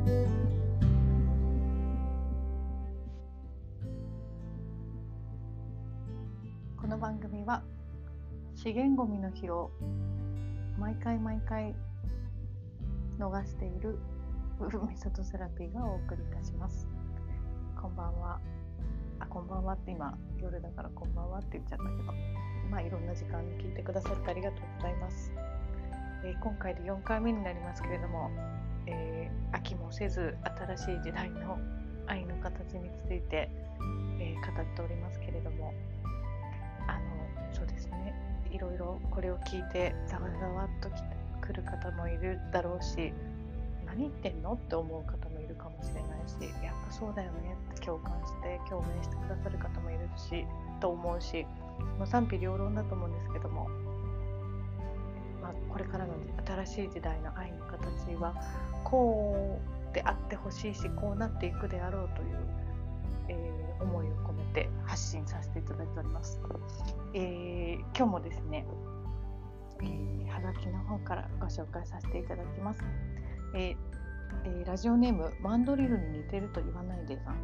この番組は資源ごみの日を毎回毎回逃しているメソッドセラピーがお送りいたします。こんばんは。あ、こんばんはって今夜だからこんばんはって言っちゃったけど、まあいろんな時間に聞いてくださってありがとうございます。えー今回で4回目になりますけれども、えー飽きもせず新しい時代の愛の形について、えー語っておりますけれども、あのそうですね。いろいろこれを聞いてざわざわっと来る方もいるだろうし何言ってんのって思う方もいるかもしれないしやっぱそうだよねって共感して共鳴してくださる方もいるしと思うし、まあ、賛否両論だと思うんですけども、まあ、これからの新しい時代の愛の形はこうであってほしいしこうなっていくであろうという、えー思いを込めて発信させていただいております。えー今日もですね、えー、はがきの方からご紹介させていただきます。えーえーラジオネームマンドリルに似てると言わないでさん、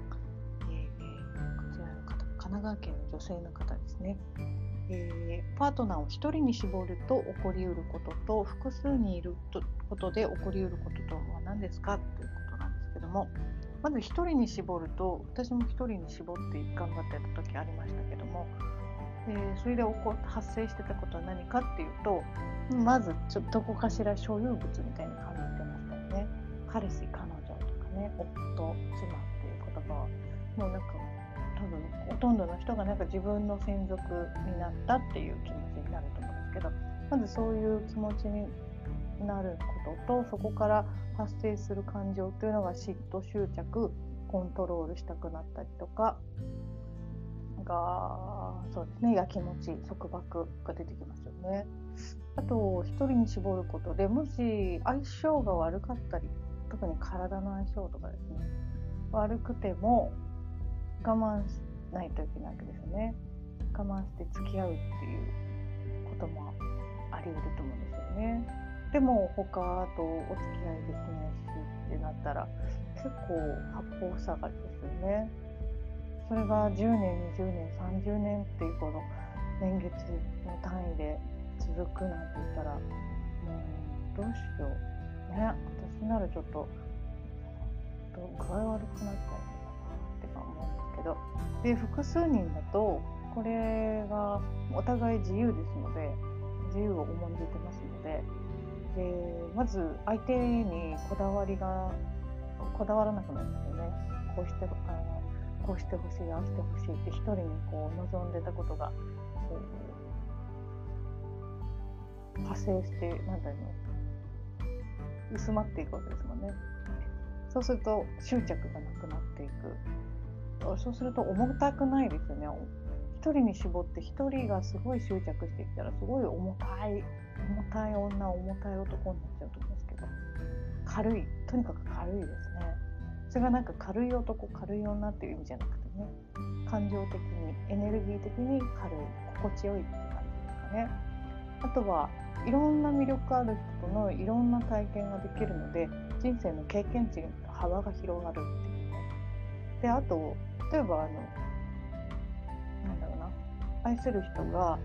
えーえーこちらの方神奈川県の女性の方ですね。えーパートナーを1人に絞ると起こりうることと複数にいることで起こりうることとは何ですかということなんですけどもまず1人に絞ると私も1人に絞って頑張ってた時ありましたけども、えーそれで起こ発生してたことは何かっていうとまずちょどこかしら所有物みたいに感じてましたよね。彼氏彼女とかね夫妻っていう言葉は。もうなんか多分ほとんどの人がなんか自分の専属になったっていう気持ちになると思うんですけどまずそういう気持ちになることとそこから発生する感情というのが嫉妬執着コントロールしたくなったりとかがそうですねやきもち束縛が出てきますよね。あと一人に絞ることでもし相性が悪かったり特に体の相性とかですね悪くても我慢しないといけないわけですよね。我慢して付き合うっていうこともあり得ると思うんですよね。でも他とお付き合いできないしってなったら結構八方塞がりですよね。それが10年20年30年っていうこの年月の単位で続くなんて言ったらもうどうしようね私ならちょっと具合悪くなっちゃうのかなってか思うんですど。で複数人だとこれがお互い自由ですので自由を重んじてますので。でまず相手にこだわりがこだわらなくなるんですよね。こうしてあこうしてほしいああしてほしいって一人にこう望んでたことがこう派生してなんだろう。薄まっていくわけですもんね。そうすると執着がなくなっていく。そうすると重たくないですよね。一人に絞って一人がすごい執着してきたらすごい重たい重たい女重たい男になっちゃうと思うんですけど。軽いとにかく軽いですね。それがなんか軽い男軽い女っていう意味じゃなくてね。感情的にエネルギー的に軽い心地よいっていう感じですかね。あとはいろんな魅力ある人とのいろんな体験ができるので人生の経験値の幅が広がるってであと例えばあのなんだろうな。愛する人が、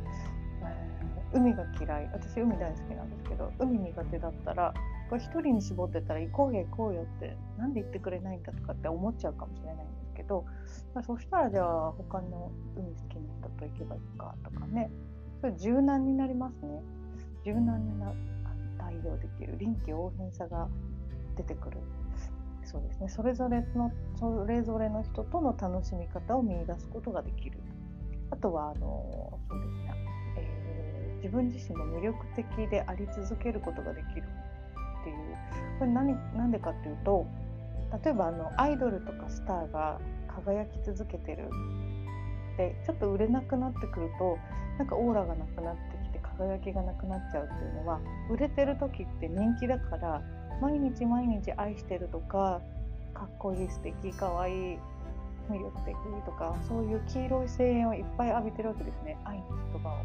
えー海が嫌い。私海大好きなんですけど海苦手だったらこれ一人に絞ってたら行こうよ行こうよってなんで言ってくれないんだとかって思っちゃうかもしれないんですけど、まあ、そしたらじゃあ他の海好きな人と行けばいいかとかね。それ柔軟になりますね。柔軟にな対応できる。臨機応変さが出てくる。そうですね。それぞれのそれぞれの人との楽しみ方を見出すことができる。あとはあのそうですね、えー自分自身も魅力的であり続けることができるっていう。これ何なんでかっていうと例えばあのアイドルとかスターが輝き続けてるでちょっと売れなくなってくるとなんかオーラがなくなってきて輝きがなくなっちゃうっていうのは売れてる時って人気だから毎日毎日愛してるとかかっこいい素敵かわいい魅力的とかそういう黄色い声援をいっぱい浴びてるわけですね愛の言葉を。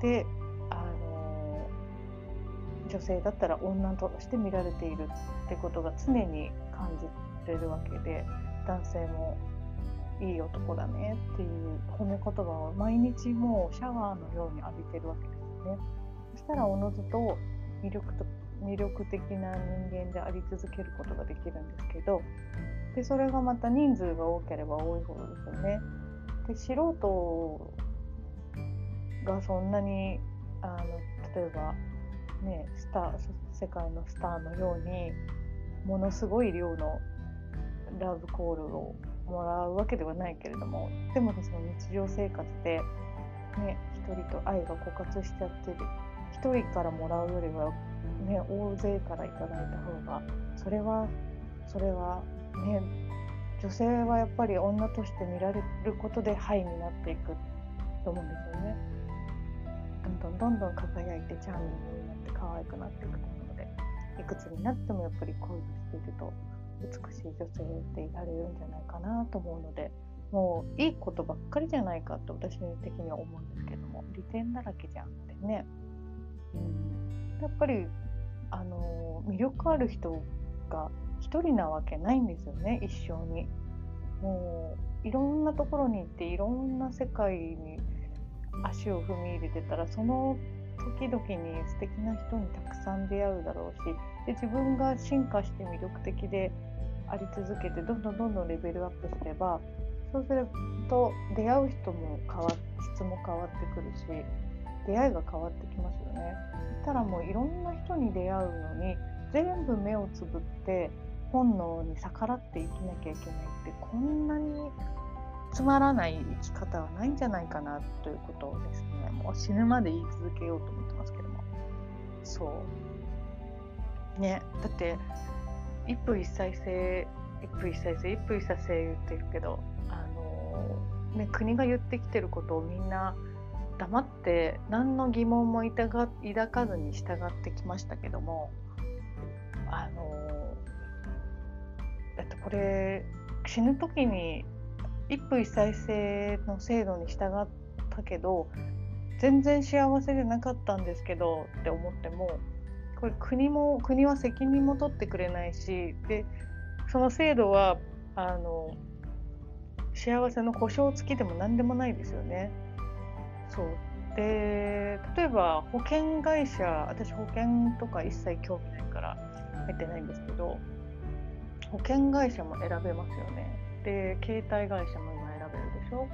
であの女性だったら女として見られているってことが常に感じてるわけで男性もいい男だねっていう褒め言葉を毎日もうシャワーのように浴びてるわけですね。そしたらおのずと魅力と魅力的な人間であり続けることができるんですけどでそれがまた人数が多ければ多いほどですよね。で素人がそんなにあの例えばねスター世界のスターのようにものすごい量のラブコールをもらうわけではないけれどもでもその日常生活でね一人と愛が枯渇しちゃってる一人からもらうよりはね大勢からいただいた方がそれはそれはね女性はやっぱり女として見られることでハイになっていくと思うんですよね。どんどんどんどん輝いてチャーミングになって可愛くなっていくと思うのでいくつになってもやっぱり恋をしていると美しい女性っていられるんじゃないかなと思うのでもういいことばっかりじゃないかと私的には思うんですけども利点だらけじゃんってね、うん、やっぱりあの魅力ある人が一人なわけないんですよね一生に。もういろんなところに行っていろんな世界に足を踏み入れてたらその時々に素敵な人にたくさん出会うだろうしで自分が進化して魅力的であり続けてどんどんどんどんレベルアップすればそうすると出会う人も変わ質も変わってくるし出会いが変わってきますよね。そしたらもういろんな人に出会うのに全部目をつぶって本能に逆らって生きなきゃいけないってこんなにつまらない生き方はないんじゃないかなということをですねもう死ぬまで言い続けようと思ってますけどもそうねだって一夫一妻制一夫一妻制一夫一妻制言ってるけどあのね国が言ってきてることをみんな黙って何の疑問も抱かずに従ってきましたけどもあのだってこれ死ぬ時に一夫一妻制の制度に従ったけど全然幸せじゃなかったんですけどって思ってもこれ国も国は責任も取ってくれないしでその制度はあの幸せの保証付きでも何でもないですよね。そうで例えば保険会社私保険とか一切興味ないから入ってないんですけど保険会社も選べますよね。で携帯会社も今選べるでしょ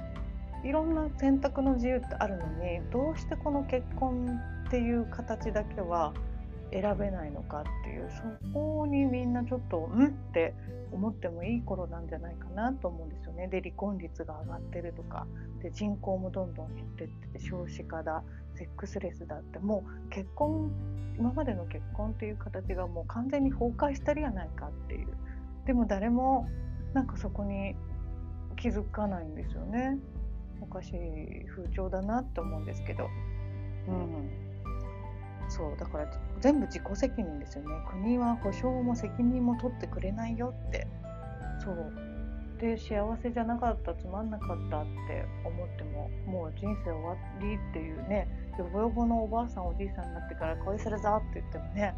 いろんな選択の自由ってあるのにどうしてこの結婚っていう形だけは選べないのかっていうそこにみんなちょっとうんって思ってもいい頃なんじゃないかなと思うんですよね。で離婚率が上がってるとかで人口もどんどん減ってって少子化だセックスレスだってもう結婚今までの結婚っていう形がもう完全に崩壊したりやないかっていう。でも誰もなんかそこに気づかないんですよね。おかしい風潮だなって思うんですけど。うん。そうだから全部自己責任ですよね。国は保証も責任も取ってくれないよって。そう。で幸せじゃなかったつまんなかったって思ってももう人生終わりっていうねよぼよぼのおばあさんおじいさんになってから恋するぞって言ってもね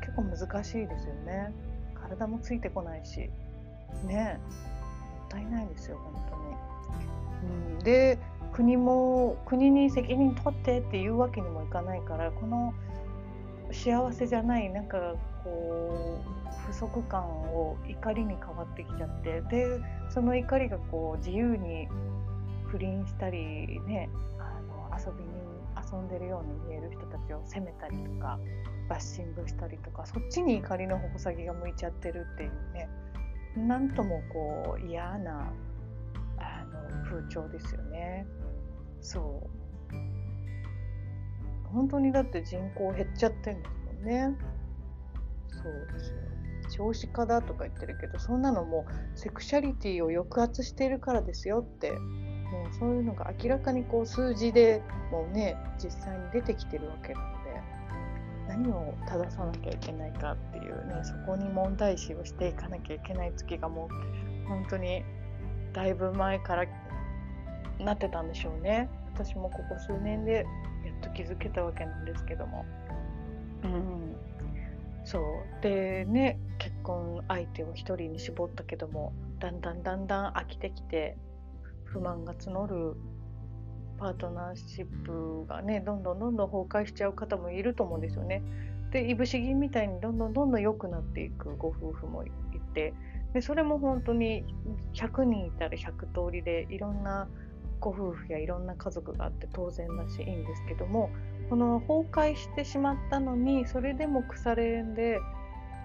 結構難しいですよね。体もついてこないしねもったいないですよ本当に。うん、で国も国に責任取ってっていうわけにもいかないからこの幸せじゃないなんかこう不足感を怒りに変わってきちゃってでその怒りがこう自由に不倫したりねあの遊びに遊んでるように見える人たちを責めたりとかバッシングしたりとかそっちに怒りの矛先が向いちゃってるっていうねなんともこう嫌なあの風潮ですよね。そう本当にだって人口減っちゃってるんですもんね。そうですよ。少子化だとか言ってるけどそんなのもセクシャリティを抑圧しているからですよってもうそういうのが明らかにこう数字でもうね実際に出てきてるわけなので何を正さなきゃいけないかっていうねそこに問題視をしていかなきゃいけない月がもう本当にだいぶ前からなってたんでしょうね私もここ数年でと気づけたわけなんですけども。うん。そう。でね結婚相手を一人に絞ったけどもだんだんだんだん飽きてきて不満が募るパートナーシップがねどんどんどんどん崩壊しちゃう方もいると思うんですよね。でいぶし銀みたいにどんどんどんどん良くなっていくご夫婦もいてでそれも本当に100人いたら100通りでいろんなご夫婦やいろんな家族があって当然だしいいんですけどもこの崩壊してしまったのにそれでも腐れ縁で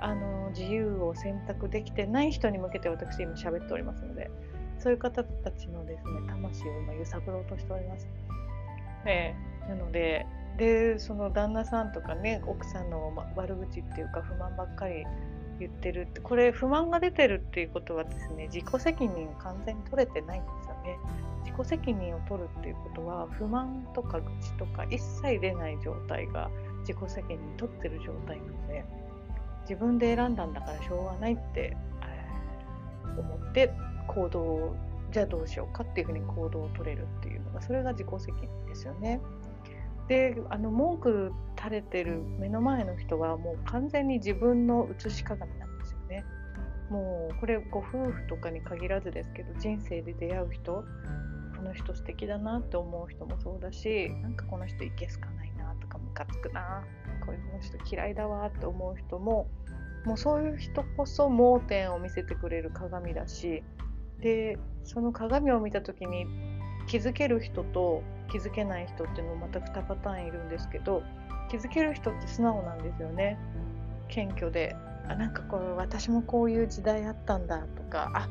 あの自由を選択できてない人に向けて私今喋っておりますのでそういう方たちのですね魂を今揺さぶろうとしております。えー、なのででその旦那さんとかね奥さんの悪口っていうか不満ばっかり言ってるってこれ不満が出てるっていうことはですね自己責任を完全に取れてないんですよね。自己責任を取るっていうことは不満とか愚痴とか一切出ない状態が自己責任取ってる状態なので自分で選んだんだからしょうがないって、思って行動をじゃあどうしようかっていうふうに行動を取れるっていうのがそれが自己責任ですよね。であの文句垂れてる目の前の人はもう完全に自分の写し鏡なんですよね。もうこれご夫婦とかに限らずですけど人生で出会う人この人素敵だなって思う人もそうだしなんかこの人いけすかないなとかムカつくなこういう人嫌いだわって思う人ももうそういう人こそ盲点を見せてくれる鏡だしでその鏡を見た時に気づける人と気づけない人っていうのもまた2パターンいるんですけど気づける人って素直なんですよね。謙虚で。あなんかこれ私もこういう時代あったんだとかあ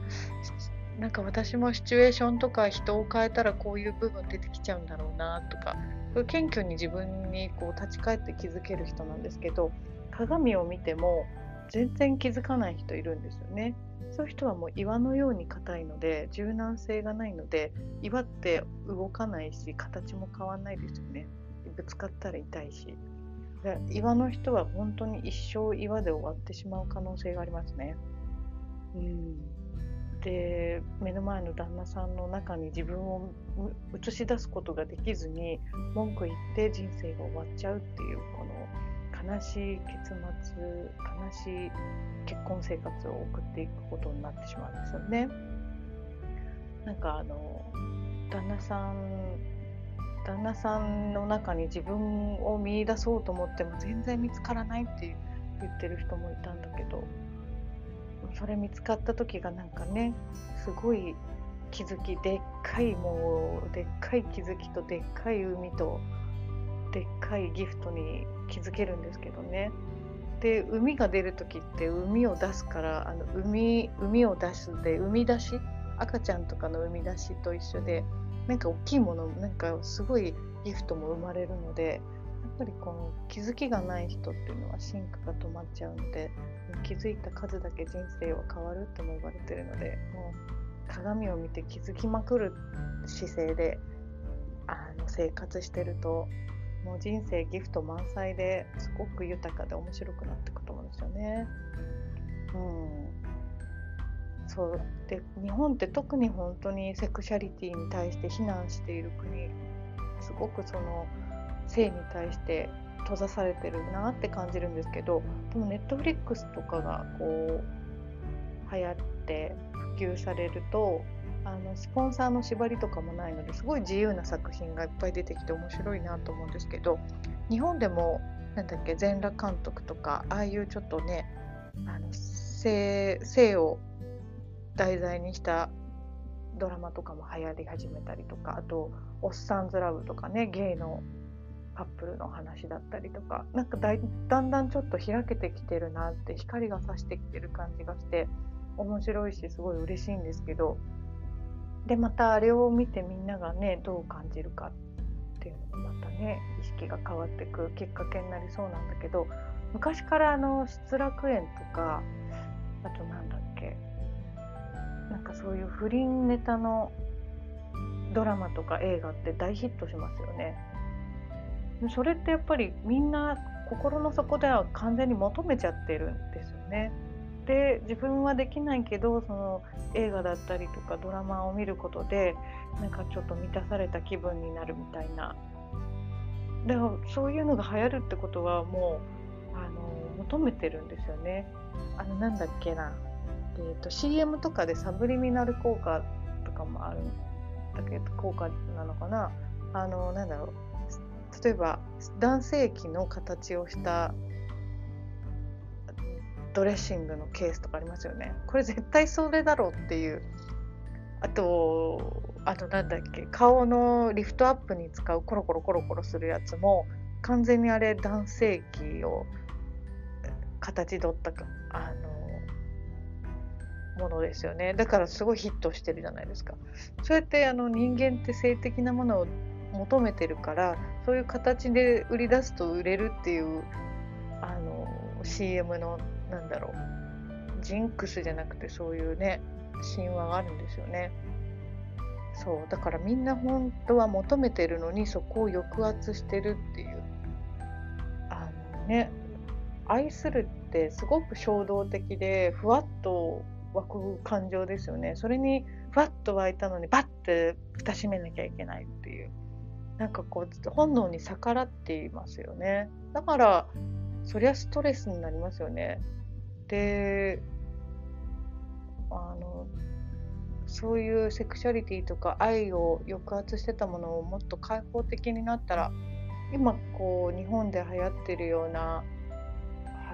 なんか私もシチュエーションとか人を変えたらこういう部分出てきちゃうんだろうなとかこれ謙虚に自分にこう立ち返って気づける人なんですけど鏡を見ても全然気づかない人いるんですよね。そういう人はもう岩のように硬いので柔軟性がないので岩って動かないし形も変わんないですよね。ぶつかったら痛いし。岩の人は本当に一生岩で終わってしまう可能性がありますね。うんで目の前の旦那さんの中に自分を映し出すことができずに文句言って人生が終わっちゃうっていうこの悲しい結末悲しい結婚生活を送っていくことになってしまうんですよね。なんかあの旦那さん旦那さんの中に自分を見出そうと思っても全然見つからないって言ってる人もいたんだけどそれ見つかった時がなんかねすごい気づきでっかいもうでっかい気づきとでっかい海とでっかいギフトに気づけるんですけどね。で海が出る時って海を出すからあの海海を出すで海出し？赤ちゃんとかの海出しと一緒でなんか大きいものなんかすごいギフトも生まれるのでやっぱりこの気づきがない人っていうのは進化が止まっちゃうので気づいた数だけ人生は変わるとも言われてるのでもう鏡を見て気づきまくる姿勢であの生活してるともう人生ギフト満載ですごく豊かで面白くなっていくと思うんですよね。うん、そう。で日本って特に本当にセクシャリティに対して非難している国すごくその性に対して閉ざされてるなって感じるんですけどでもネットフリックスとかがこう流行って普及されるとあのスポンサーの縛りとかもないのですごい自由な作品がいっぱい出てきて面白いなと思うんですけど日本でもなんだっけ全裸監督とかああいうちょっとねあの性性を題材にしたドラマとかも流行り始めたりとかあと「おっさんずラブ」とかねゲイのカップルの話だったりとかなんかだだんだんちょっと開けてきてるなって光が差してきてる感じがして面白いしすごい嬉しいんですけどでまたあれを見てみんながねどう感じるかっていうのがまたね意識が変わってくきっかけになりそうなんだけど昔からあの失楽園とかあとなんだっけなんかそういう不倫ネタのドラマとか映画って大ヒットしますよね。それってやっぱりみんな心の底では完全に求めちゃってるんですよね。で自分はできないけどその映画だったりとかドラマを見ることでなんかちょっと満たされた気分になるみたいなだからそういうのが流行るってことはもうあの求めてるんですよね。あのなんだっけな、えーと、CM とかでサブリミナル効果とかもあるんだけど効果なのかな？あのなんだろう。例えば男性器の形をしたドレッシングのケースとかありますよね。これ絶対それだろうっていう。あとあとなんだっけ？顔のリフトアップに使うコロコロコロコロするやつも完全にあれ男性器を形取ったあものですよね。だからすごいヒットしてるじゃないですか。そうやってあの人間って性的なものを求めてるからそういう形で売り出すと売れるっていうあの CM のなんだろうジンクスじゃなくてそういうね神話があるんですよね。そう。だからみんな本当は求めてるのにそこを抑圧してるっていう。あのね愛するってすごく衝動的でふわっと湧く感情ですよね。それにふわっと湧いたのにバッて蓋閉めなきゃいけないっていう。なんかこう本能に逆らっていますよね。だからそりゃストレスになりますよね。であのそういうセクシャリティとか愛を抑圧してたものをもっと開放的になったら今こう日本で流行ってるような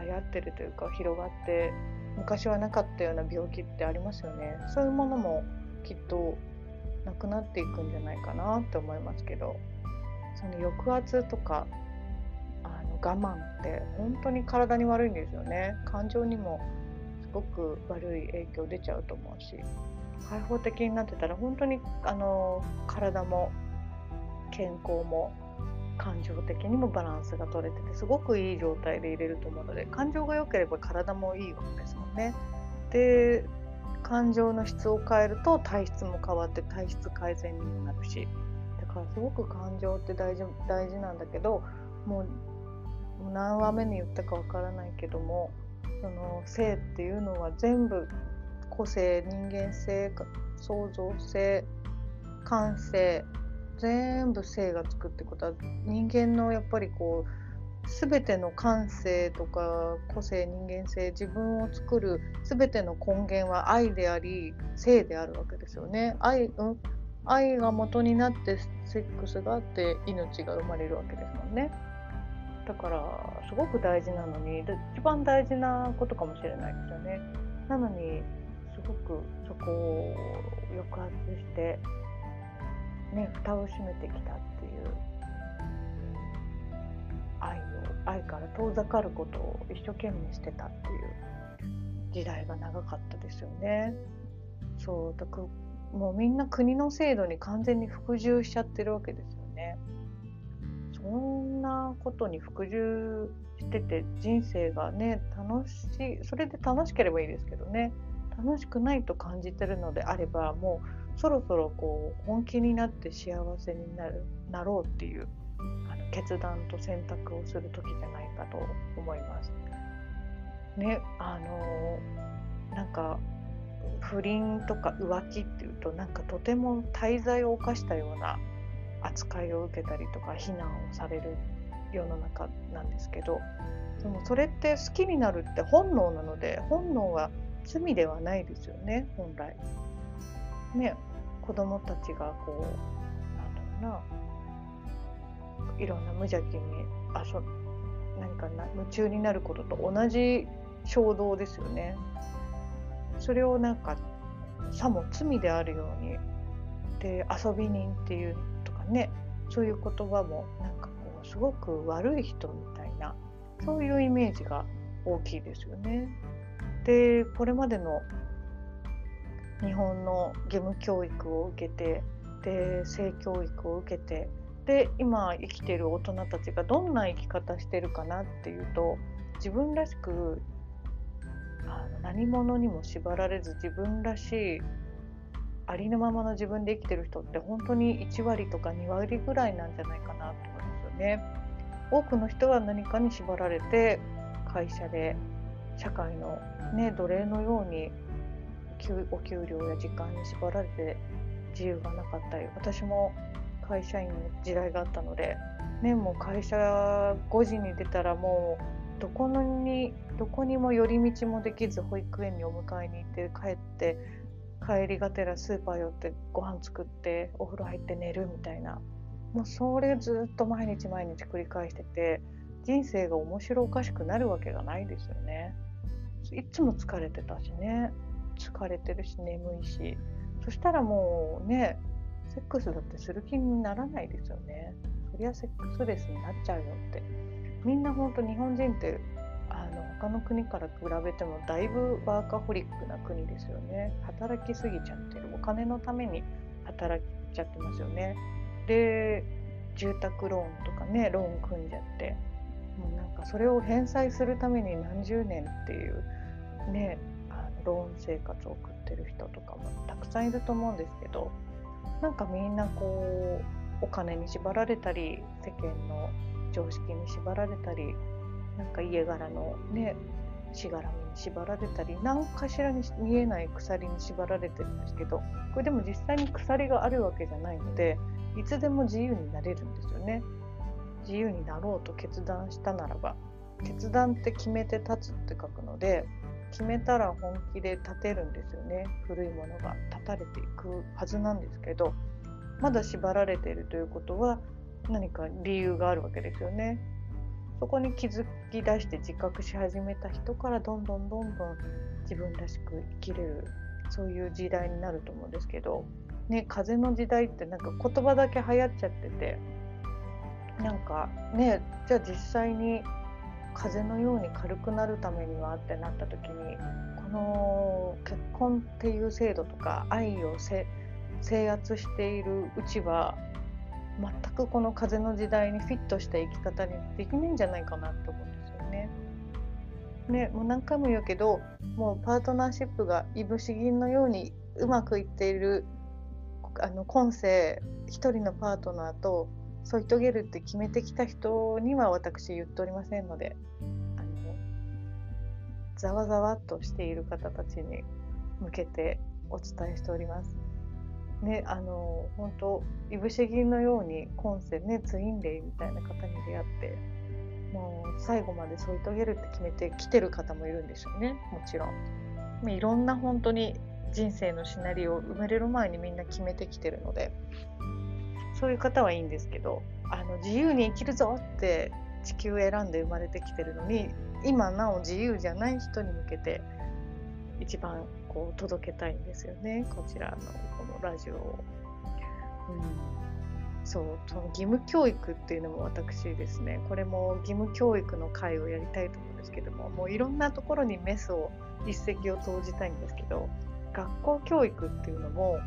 流行ってるというか広がって昔はなかったような病気ってありますよね。そういうものもきっとなくなっていくんじゃないかなって思いますけど。その抑圧とかあの我慢って本当に体に悪いんですよね。感情にもすごく悪い影響出ちゃうと思うし。開放的になってたら本当にあの体も健康も感情的にもバランスが取れててすごくいい状態で入れると思うので感情が良ければ体もいいわけですもんね。で感情の質を変えると体質も変わって体質改善にもなるしだからすごく感情って大事大事なんだけどもう何話目に言ったかわからないけどもその性っていうのは全部個性人間性創造性感性全部性がつくってことは人間のやっぱりこう全ての感性とか個性人間性自分を作る全ての根源は愛であり性であるわけですよね。愛,、うん、愛が元になってセックスがあって命が生まれるわけですもんね。だからすごく大事なのに一番大事なことかもしれないですよね。なのにすごくそこを抑圧してね蓋を閉めてきたっていう愛を愛から遠ざかることを一生懸命してたっていう時代が長かったですよね。そうだからもうみんな国の制度に完全に服従しちゃってるわけですよね。そんなことに服従してて人生がね楽しいそれで楽しければいいですけどね楽しくないと感じてるのであればもうそろそろこう本気になって幸せになるなろうっていうあの決断と選択をする時じゃないかと思います。ねあのなんか不倫とか浮気っていうとなんかとても大罪を犯したような扱いを受けたりとか非難をされる世の中なんですけどでもそれって好きになるって本能なので本能は罪ではないですよね本来。ね子供たちがこうなんだろうないろんな無邪気に遊何かな夢中になることと同じ衝動ですよね。それをなんかさも罪であるようにで遊び人っていうとかねそういう言葉もなんかこうすごく悪い人みたいなそういうイメージが大きいですよね。でこれまでの日本の義務教育を受けてで性教育を受けてで今生きている大人たちがどんな生き方してるかなっていうと自分らしくあの何者にも縛られず自分らしいありのままの自分で生きてる人って本当に1割とか2割ぐらいなんじゃないかなと思いますよね。多くの人は何かに縛られて会社で社会の、ね、奴隷のようにお給料や時間に縛られて自由がなかったり私も会社員の時代があったので、ね、もう会社5時に出たらもうどこのにどこにも寄り道もできず保育園にお迎えに行って帰って帰りがてらスーパー寄ってご飯作ってお風呂入って寝るみたいな。もうそれずっと毎日毎日繰り返してて人生が面白おかしくなるわけがないですよね。いつも疲れてたしね。疲れてるし眠いし。そしたらもうねセックスだってする気にならないですよね。そりゃセックスレスになっちゃうよって。みんなほんと日本人ってあの他の国から比べてもだいぶワーカホリックな国ですよね。働きすぎちゃってる。お金のために働いちゃってますよね。で住宅ローンとかねローン組んじゃって。もうなんかそれを返済するために何十年っていうねローン生活を送ってる人とかもたくさんいると思うんですけどなんかみんなこうお金に縛られたり世間の常識に縛られたりなんか家柄のねしがらみに縛られたり何かしらに見えない鎖に縛られてるんですけどこれでも実際に鎖があるわけじゃないのでいつでも自由になれるんですよね。自由になろうと決断したならば決断って決めて立つって書くので決めたら本気で立てるんですよね。古いものが立たれていくはずなんですけどまだ縛られているということは何か理由があるわけですよね。そこに気づき出して自覚し始めた人からどんどんどんどん自分らしく生きれるそういう時代になると思うんですけど、ね、風の時代ってなんか言葉だけ流行っちゃっててなんかねじゃあ実際に風のように軽くなるためにはってなった時にこの結婚っていう制度とか愛を制圧しているうちは全くこの風の時代にフィットした生き方にできないんじゃないかなって思うんですよね。ねもう何回も言うけどもうパートナーシップがいぶし銀のようにうまくいっているあの今世一人のパートナーと添い遂げるって決めてきた人には私言っておりませんのであのざわざわっとしている方たちに向けてお伝えしております。ね、あの本当いぶし銀のように今世ねツインレイみたいな方に出会ってもう最後まで添い遂げるって決めて来てる方もいるんですよねもちろん。いろんな本当に人生のシナリオを生まれる前にみんな決めてきてるのでそういう方はいいんですけどあの自由に生きるぞって地球を選んで生まれてきてるのに今なお自由じゃない人に向けて一番こう届けたいんですよね。こちらのこのラジオを。うん。そうその義務教育っていうのも私ですね。これも義務教育の会をやりたいと思うんですけどももういろんなところにメスを一石を投じたいんですけど学校教育っていうのも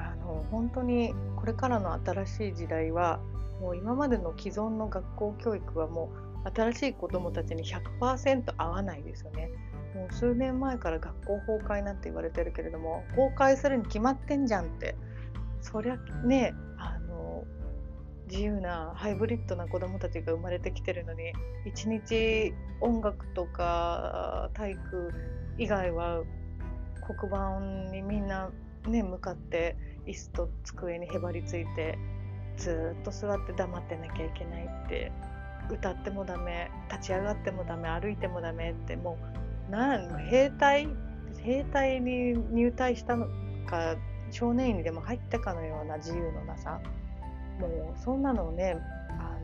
あの本当にこれからの新しい時代はもう今までの既存の学校教育はもう新しい子どもたちに100%合わないですよね。もう数年前から学校崩壊なんて言われてるけれども崩壊するに決まってんじゃんってそりゃねあの自由なハイブリッドな子どもたちが生まれてきてるのに一日音楽とか体育以外は黒板にみんなね向かって椅子と机にへばりついてずっと座って黙ってなきゃいけないって歌ってもダメ立ち上がってもダメ歩いてもダメってもうなん兵隊兵隊に入隊したのか少年院にでも入ったかのような自由のなさもうそんなのをねあ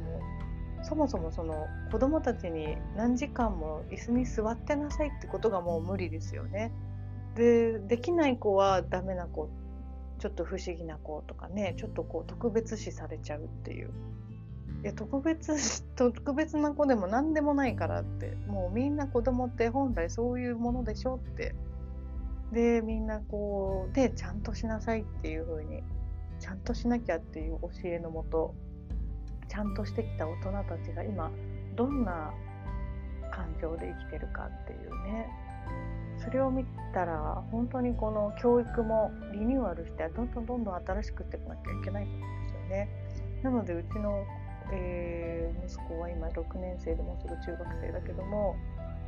のそもそもその子供たちに何時間も椅子に座ってなさいってことがもう無理ですよね。でできない子はダメな子ちょっと不思議な子とかねちょっとこう特別視されちゃうっていう。いや特別 特別な子でも何でもないからってもうみんな子供って本来そういうものでしょって。でみんなこうでちゃんとしなさいっていう風にちゃんとしなきゃっていう教えのもとちゃんとしてきた大人たちが今どんな感情で生きてるかっていうね。それを見たら本当にこの教育もリニューアルしてどんどんどんどん新しくしていかなきゃいけないと思うんですよね。なのでうちの、えー、息子は今6年生でもうすぐ中学生だけども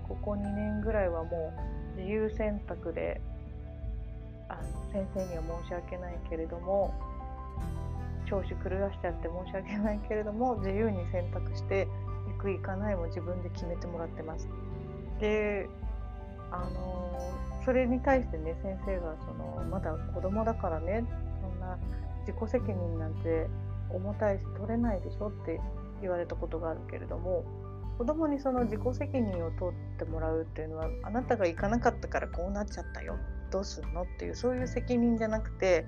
ここ2年ぐらいはもう自由選択であの先生には申し訳ないけれども調子狂わしちゃって申し訳ないけれども自由に選択していくいかないも自分で決めてもらってます。であのそれに対してね先生がそのまだ子供だからねそんな自己責任なんて重たいし取れないでしょって言われたことがあるけれども子供にその自己責任を取ってもらうっていうのはあなたが行かなかったからこうなっちゃったよ。どうすんのっていうそういう責任じゃなくて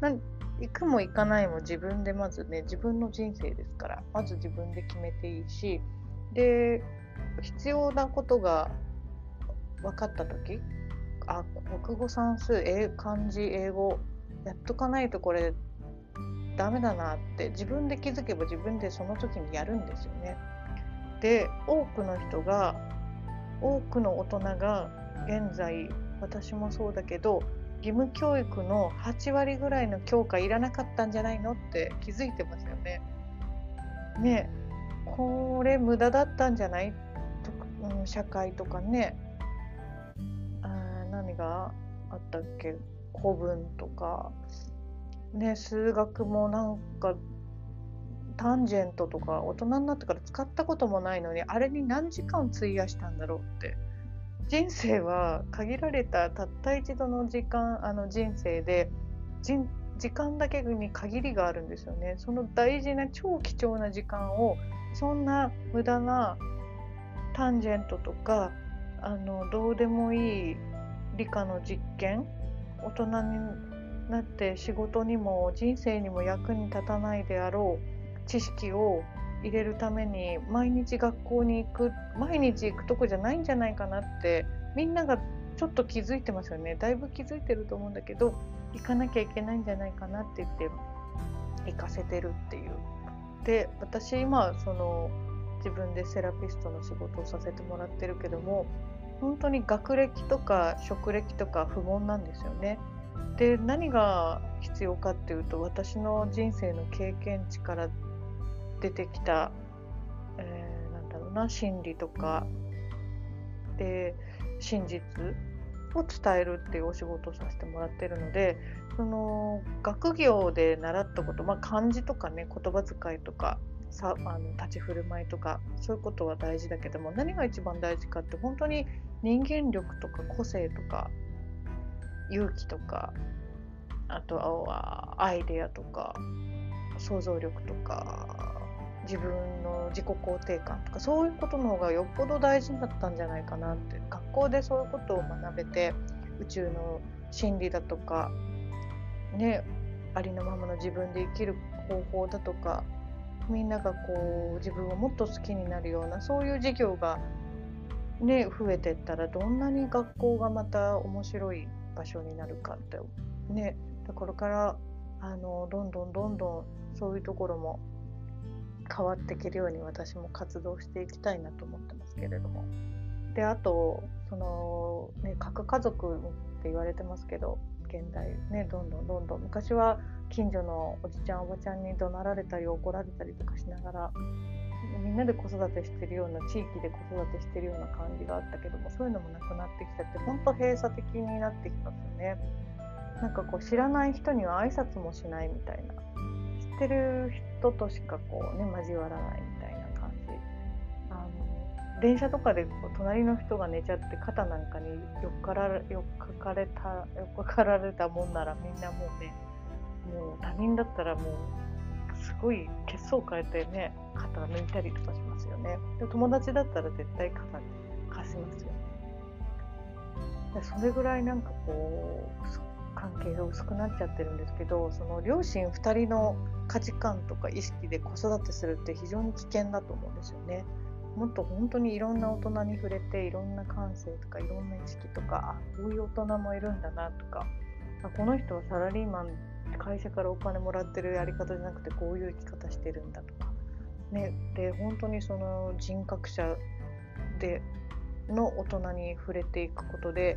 なん行くも行かないも自分でまずね自分の人生ですからまず自分で決めていいしで必要なことが分かった時？あ国語算数英漢字英語やっとかないとこれダメだなって自分で気づけば自分でその時にやるんですよね。で多くの人が多くの大人が現在私もそうだけど義務教育の8割ぐらいの教科いらなかったんじゃないのって気づいてますよね。ねこれ無駄だったんじゃない？と、うん、社会とかねがあったっけ？古文とか、ね、数学もなんかタンジェントとか大人になってから使ったこともないのにあれに何時間費やしたんだろうって。人生は限られたたった一度の時間あの人生で時間だけに限りがあるんですよね。その大事な超貴重な時間をそんな無駄なタンジェントとかあのどうでもいい理科の実験大人になって仕事にも人生にも役に立たないであろう知識を入れるために毎日学校に行く毎日行くとこじゃないんじゃないかなってみんながちょっと気づいてますよねだいぶ気づいてると思うんだけど行かなきゃいけないんじゃないかなって言って行かせてるっていう。で私今その自分でセラピストの仕事をさせてもらってるけども本当に学歴とか職歴とか不問なんですよね。で何が必要かっていうと私の人生の経験値から出てきた、えー、なんだろうな心理とかで真実を伝えるっていうお仕事をさせてもらってるのでその学業で習ったこと、まあ、漢字とかね言葉遣いとかさあの立ち振る舞いとかそういうことは大事だけども何が一番大事かって本当に人間力とか個性とか勇気とかあとはアイデアとか想像力とか自分の自己肯定感とかそういうことの方がよっぽど大事だったんじゃないかなって。学校でそういうことを学べて宇宙の真理だとかねありのままの自分で生きる方法だとかみんながこう自分をもっと好きになるようなそういう授業がね増えてったらどんなに学校がまた面白い場所になるかってねだからからあのどんどんどんどんそういうところも変わっていけるように私も活動していきたいなと思ってますけれども。であとその、ね、核家族って言われてますけど現代ねどんどんどんどん。昔は近所のおじちゃんおばちゃんに怒鳴られたり怒られたりとかしながらみんなで子育てしてるような地域で子育てしてるような感じがあったけどもそういうのもなくなってきちゃって本当閉鎖的になってきますよね。なんかこう知らない人には挨拶もしないみたいな知ってる人としかこうね交わらないみたいな感じあの電車とかでこう隣の人が寝ちゃって肩なんかによっからよっかかれたよっかかられたもんならみんなもうねもう他人だったらもうすごい血相変えてね肩抜いたりとかしますよねで友達だったら絶対肩貸しますよねでそれぐらいなんかこう関係が薄くなっちゃってるんですけどその両親2人の価値観とか意識で子育てするって非常に危険だと思うんですよね。もっと本当にいろんな大人に触れていろんな感性とかいろんな意識とかあこういう大人もいるんだなとかあこの人はサラリーマン会社からお金もらってるやり方じゃなくてこういう生き方してるんだとか、ね、で本当にその人格者での大人に触れていくことで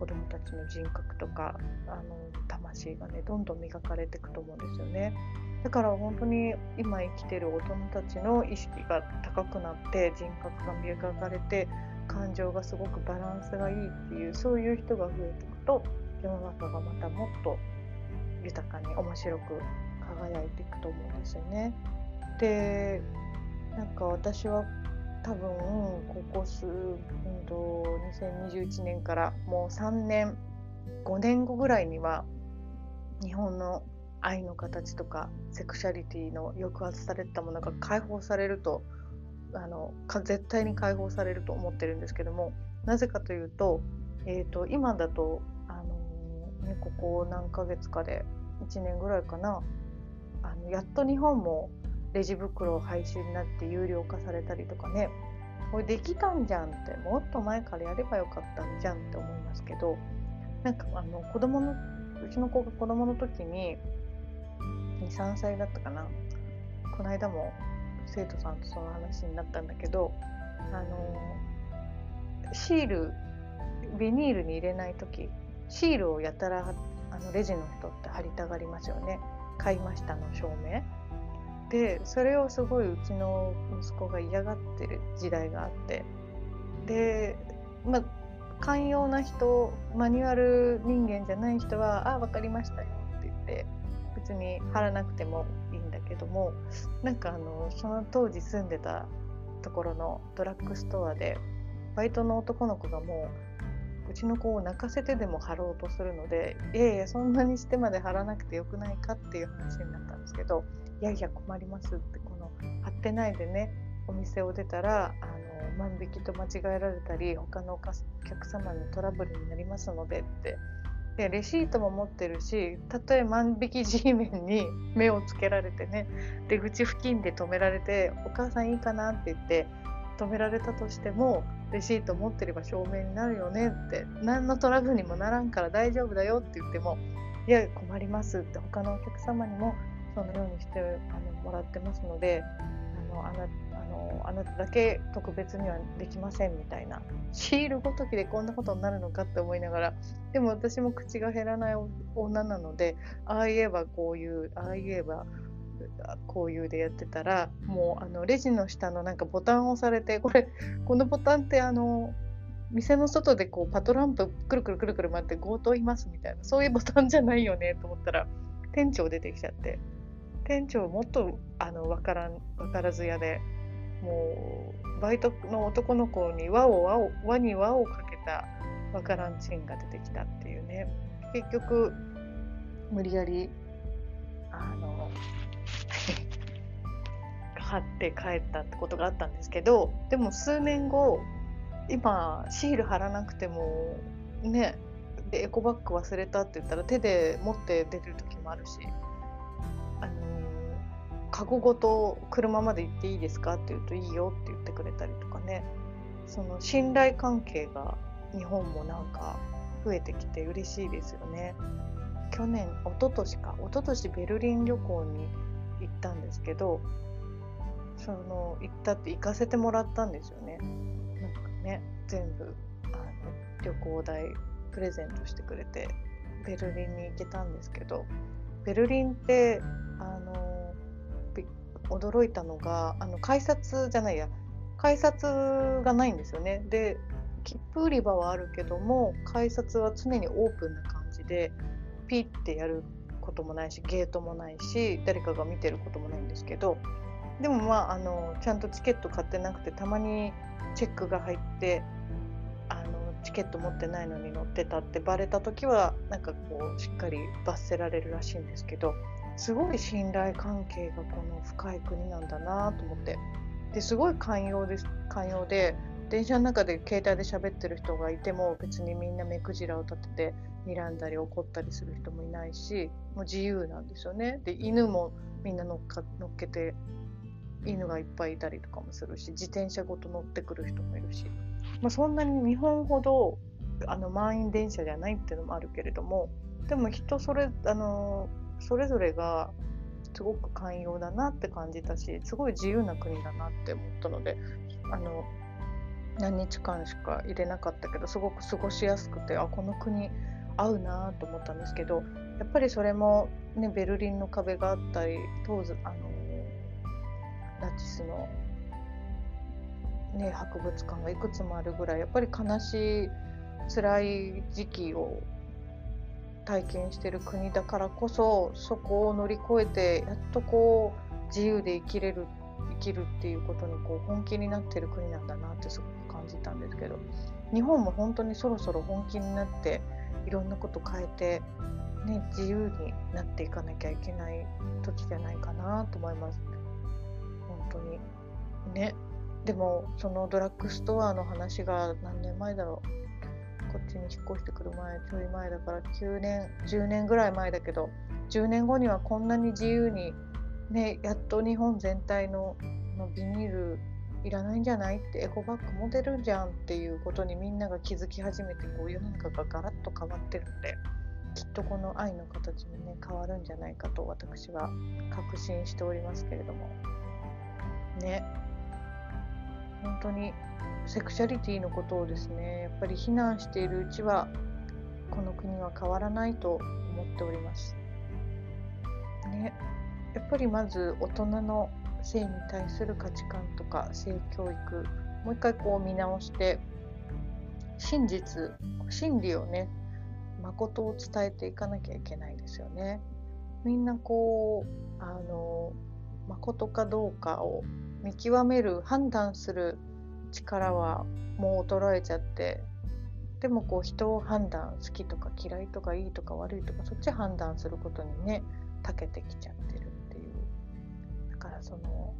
子どもたちの人格とかあの魂がねどんどん磨かれていくと思うんですよね。だから本当に今生きてる大人たちの意識が高くなって人格が磨かれて感情がすごくバランスがいいっていうそういう人が増えていくと世の中がまたもっと豊かに面白く輝いていくと思うんですよね。でなんか私は多分ここ数、うんと、2021年からもう3年5年後ぐらいには日本の愛の形とかセクシャリティの抑圧されたものが解放されるとあの絶対に解放されると思ってるんですけどもなぜかというと,、えーと、今だと、ね、ここ何ヶ月かで1年ぐらいかな。あのやっと日本もレジ袋を廃止になって有料化されたりとかね。これできたんじゃんってもっと前からやればよかったんじゃんって思いますけどなんかあの子供のうちの子が子供の時に23歳だったかな。この間も生徒さんとその話になったんだけどあのシールビニールに入れない時シールをやたらあのレジの人って貼りたがりますよね。買いましたの証明。でそれをすごいうちの息子が嫌がってる時代があって。でまあ寛容な人マニュアル人間じゃない人は「あ分かりましたよ」って言って別に貼らなくてもいいんだけどもなんかあのその当時住んでたところのドラッグストアでバイトの男の子がもううちの子を泣かせてでも貼ろうとするのでいやいやそんなにしてまで貼らなくてよくないかっていう話になったんですけどいやいや困りますってこの貼ってないでねお店を出たらあの万引きと間違えられたり他のお客様にトラブルになりますのでってでレシートも持ってるしたとえ万引き G メンに目をつけられてね出口付近で止められて「お母さんいいかな?」って言って止められたとしてもレシート持ってれば証明になるよねって何のトラブルにもならんから大丈夫だよって言っても「いや困ります」って他のお客様にもそのようにしてあのもらってますのであのあなのあなただけ特別にはできませんみたいなシールごときでこんなことになるのかって思いながらでも私も口が減らない女なのでああ言えばこういうああ言えばこういうでやってたらもうあのレジの下のなんかボタンを押されてこれこのボタンってあの店の外でこうパトランプくるくるくるくる回って強盗いますみたいなそういうボタンじゃないよねと思ったら店長出てきちゃって店長もっとあの分からん分からず屋でもうバイトの男の子に輪を輪を輪に輪をかけたわからんチンが出てきたっていうね結局無理やりあの 貼って帰ったってことがあったんですけどでも数年後今シール貼らなくてもねでエコバッグ忘れたって言ったら手で持って出てる時もあるしカゴごと車まで行っていいですかって言うといいよって言ってくれたりとかね。その信頼関係が日本もなんか増えてきて嬉しいですよね。去年一昨年か一昨年ベルリン旅行に行ったんですけどその行ったって行かせてもらったんですよね。なんかね全部あの旅行代プレゼントしてくれてベルリンに行けたんですけどベルリンってあの驚いたのがあの改札じゃないや改札がないんですよね。で切符売り場はあるけども改札は常にオープンな感じでピッてやることもないしゲートもないし誰かが見てることもないんですけどでもまああのちゃんとチケット買ってなくてたまにチェックが入ってあのチケット持ってないのに乗ってたってバレた時はなんかこうしっかり罰せられるらしいんですけどすごい信頼関係がこの深い国なんだなと思ってですごい寛容です寛容で電車の中で携帯で喋ってる人がいても別にみんな目くじらを立てて睨んだり怒ったりする人もいないしもう自由なんですよね。で犬もみんな乗っか乗っけて犬がいっぱいいたりとかもするし自転車ごと乗ってくる人もいるし、まあ、そんなに日本ほどあの満員電車じゃないっていうのもあるけれどもでも人それあのそれぞれがすごく寛容だなって感じたしすごい自由な国だなって思ったのであの何日間しか入れなかったけどすごく過ごしやすくてあこの国合うなと思ったんですけどやっぱりそれも、ね、ベルリンの壁があったり当時あのナチスの、ね、博物館がいくつもあるぐらいやっぱり悲しい辛い時期を体験してる国だからこそそこを乗り越えてやっとこう自由で生きれる生きるっていうことにこう本気になってる国なんだなってすごく感じたんですけど日本も本当にそろそろ本気になっていろんなこと変えて、ね、自由になっていかなきゃいけない時じゃないかなと思います。本当に。ね。でもそのドラッグストアの話が何年前だろう。こっちに引っ越してくる前ちょい前だから9年10年ぐらい前だけど10年後にはこんなに自由にねやっと日本全体ののビニールいらないんじゃないってエコバッグも出るじゃんっていうことにみんなが気づき始めてこう世の中がガラッと変わってるんできっとこの愛の形もね変わるんじゃないかと私は確信しておりますけれども。ね。本当にセクシャリティのことをですねやっぱり非難しているうちはこの国は変わらないと思っております。ね、やっぱりまず大人の性に対する価値観とか性教育もう一回こう見直して真実真理をね誠を伝えていかなきゃいけないですよね。みんなこうあの誠かどうかを見極める判断する力はもう衰えちゃってでもこう人を判断好きとか嫌いとかいいとか悪いとかそっち判断することにね長けてきちゃってその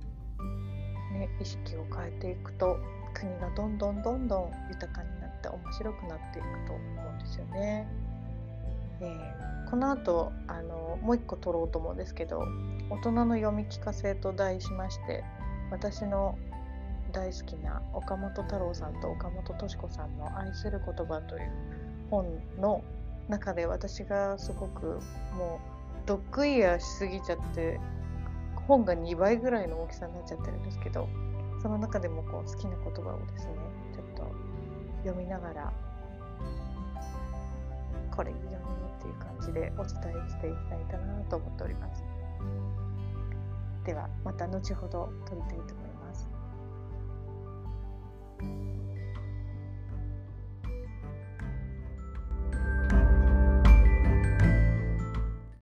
ね意識を変えていくと国がどんどんどんどん豊かになって面白くなっていくと思うんですよね。えー、この後あのもう一個取ろうと思うんですけど大人の読み聞かせと題しまして私の大好きな岡本太郎さんと岡本敏子さんの「愛する言葉」という本の中で私がすごくもうドッグイヤーしすぎちゃって本が2倍ぐらいの大きさになっちゃってるんですけどその中でもこう好きな言葉をですねちょっと読みながらこれいいよねっていう感じでお伝えしていきたいかなと思っております。ではまた後ほど撮りたいと思います。